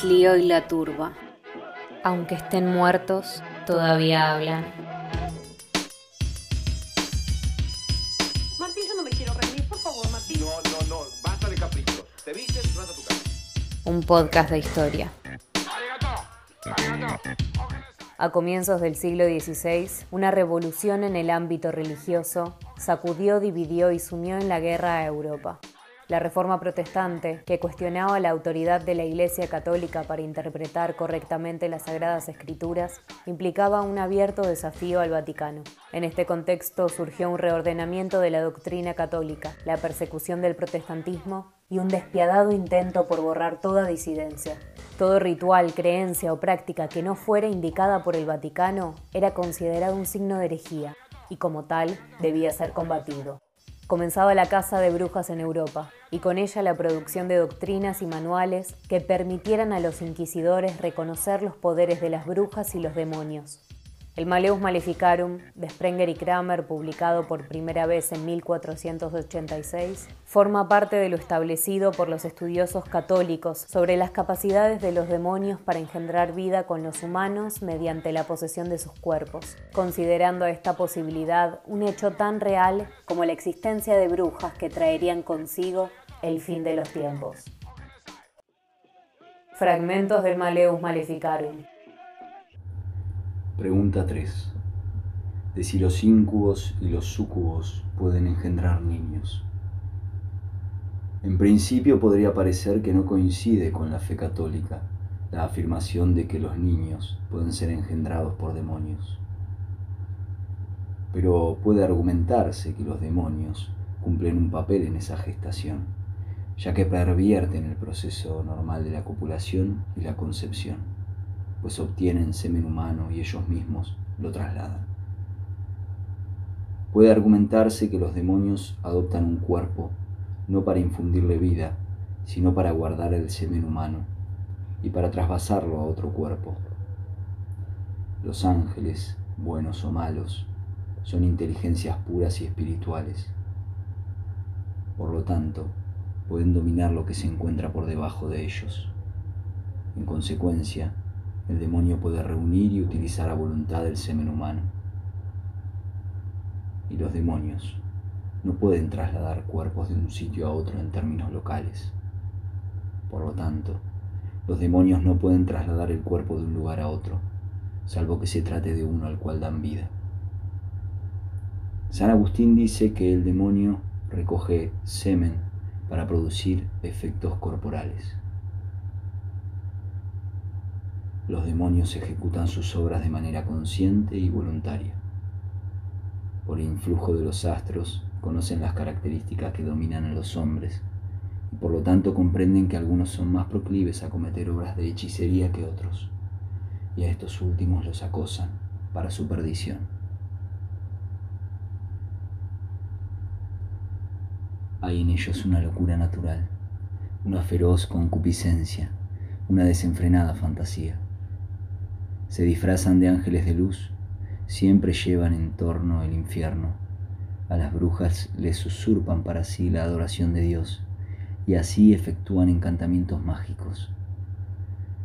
Clio y la turba. Aunque estén muertos, todavía hablan. Martín, yo no me quiero reír, por favor, Martín. No, no, no, basta de capricho. Te vistes y vas a tu casa. Un podcast de historia. A comienzos del siglo XVI, una revolución en el ámbito religioso sacudió, dividió y sumió en la guerra a Europa. La reforma protestante, que cuestionaba la autoridad de la Iglesia Católica para interpretar correctamente las Sagradas Escrituras, implicaba un abierto desafío al Vaticano. En este contexto surgió un reordenamiento de la doctrina católica, la persecución del protestantismo y un despiadado intento por borrar toda disidencia. Todo ritual, creencia o práctica que no fuera indicada por el Vaticano era considerado un signo de herejía y como tal debía ser combatido comenzaba la caza de brujas en Europa, y con ella la producción de doctrinas y manuales que permitieran a los inquisidores reconocer los poderes de las brujas y los demonios. El Maleus Maleficarum de Sprenger y Kramer, publicado por primera vez en 1486, forma parte de lo establecido por los estudiosos católicos sobre las capacidades de los demonios para engendrar vida con los humanos mediante la posesión de sus cuerpos, considerando esta posibilidad un hecho tan real como la existencia de brujas que traerían consigo el fin de los tiempos. Fragmentos del Maleus Maleficarum. Pregunta 3. De si los íncubos y los súcubos pueden engendrar niños. En principio podría parecer que no coincide con la fe católica la afirmación de que los niños pueden ser engendrados por demonios. Pero puede argumentarse que los demonios cumplen un papel en esa gestación, ya que pervierten el proceso normal de la copulación y la concepción pues obtienen semen humano y ellos mismos lo trasladan. Puede argumentarse que los demonios adoptan un cuerpo no para infundirle vida, sino para guardar el semen humano y para trasvasarlo a otro cuerpo. Los ángeles, buenos o malos, son inteligencias puras y espirituales. Por lo tanto, pueden dominar lo que se encuentra por debajo de ellos. En consecuencia, el demonio puede reunir y utilizar a voluntad el semen humano. Y los demonios no pueden trasladar cuerpos de un sitio a otro en términos locales. Por lo tanto, los demonios no pueden trasladar el cuerpo de un lugar a otro, salvo que se trate de uno al cual dan vida. San Agustín dice que el demonio recoge semen para producir efectos corporales. Los demonios ejecutan sus obras de manera consciente y voluntaria. Por influjo de los astros, conocen las características que dominan a los hombres y por lo tanto comprenden que algunos son más proclives a cometer obras de hechicería que otros, y a estos últimos los acosan para su perdición. Hay en ellos una locura natural, una feroz concupiscencia, una desenfrenada fantasía se disfrazan de ángeles de luz, siempre llevan en torno el infierno. A las brujas les usurpan para sí la adoración de Dios y así efectúan encantamientos mágicos.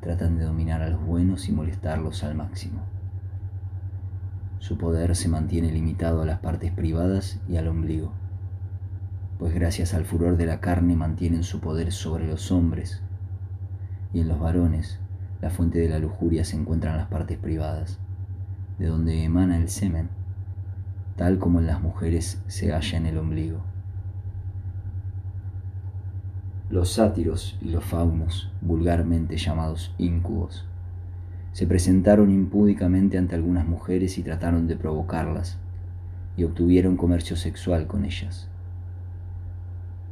Tratan de dominar a los buenos y molestarlos al máximo. Su poder se mantiene limitado a las partes privadas y al ombligo, pues gracias al furor de la carne mantienen su poder sobre los hombres y en los varones la fuente de la lujuria se encuentra en las partes privadas, de donde emana el semen, tal como en las mujeres se halla en el ombligo. Los sátiros y los faunos, vulgarmente llamados íncubos, se presentaron impúdicamente ante algunas mujeres y trataron de provocarlas, y obtuvieron comercio sexual con ellas.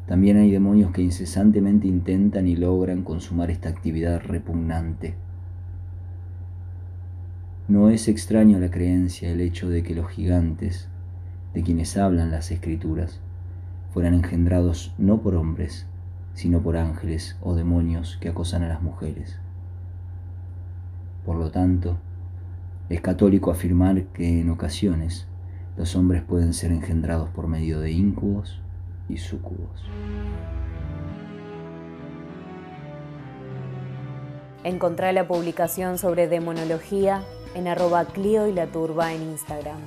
También hay demonios que incesantemente intentan y logran consumar esta actividad repugnante. No es extraño la creencia el hecho de que los gigantes, de quienes hablan las escrituras, fueran engendrados no por hombres, sino por ángeles o demonios que acosan a las mujeres. Por lo tanto, es católico afirmar que en ocasiones los hombres pueden ser engendrados por medio de íncubos y súcubos. Encontrá la publicación sobre demonología en arroba Clio y la Turba en Instagram.